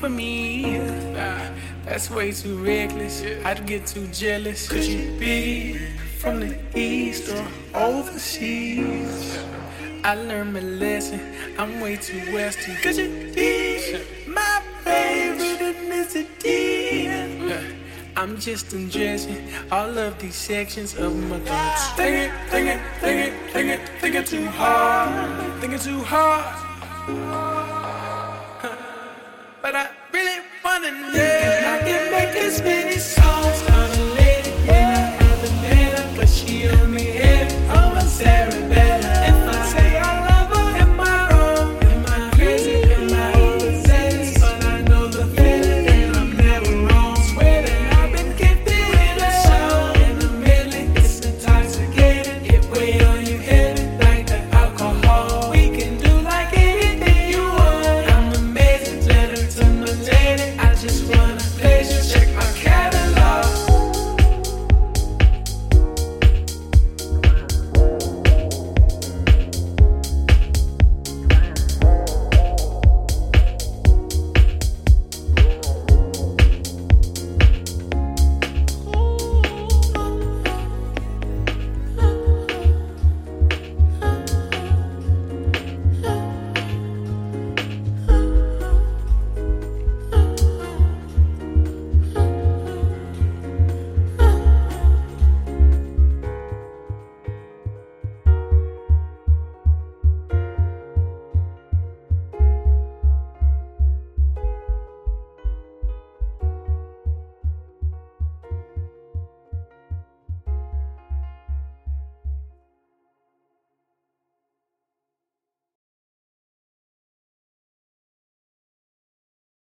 for me. Nah, that's way too reckless. I'd get too jealous. Could you be from the east or overseas? I learned my lesson. I'm way too western. Could you be my favorite ethnicity? I'm just undressing all of these sections of my thoughts. Thinking, thinking, thinking, thinking, thinking too hard. Thinking too hard but I really wanna know. I can make as many. Daily, I just wanna